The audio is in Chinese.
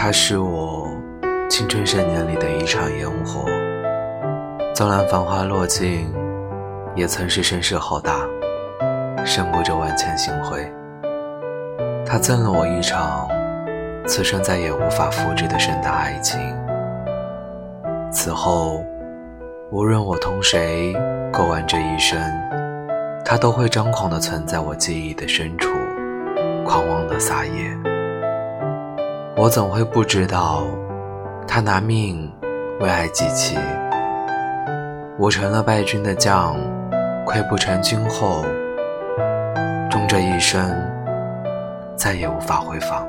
它是我青春盛年里的一场烟火，纵然繁华落尽，也曾是声势浩大，胜过这万千星辉。它赠了我一场此生再也无法复制的盛大爱情。此后，无论我同谁过完这一生，它都会张狂地存在我记忆的深处，狂妄地撒野。我怎会不知道，他拿命为爱祭旗。我成了败军的将，溃不成军后，终这一生再也无法回防。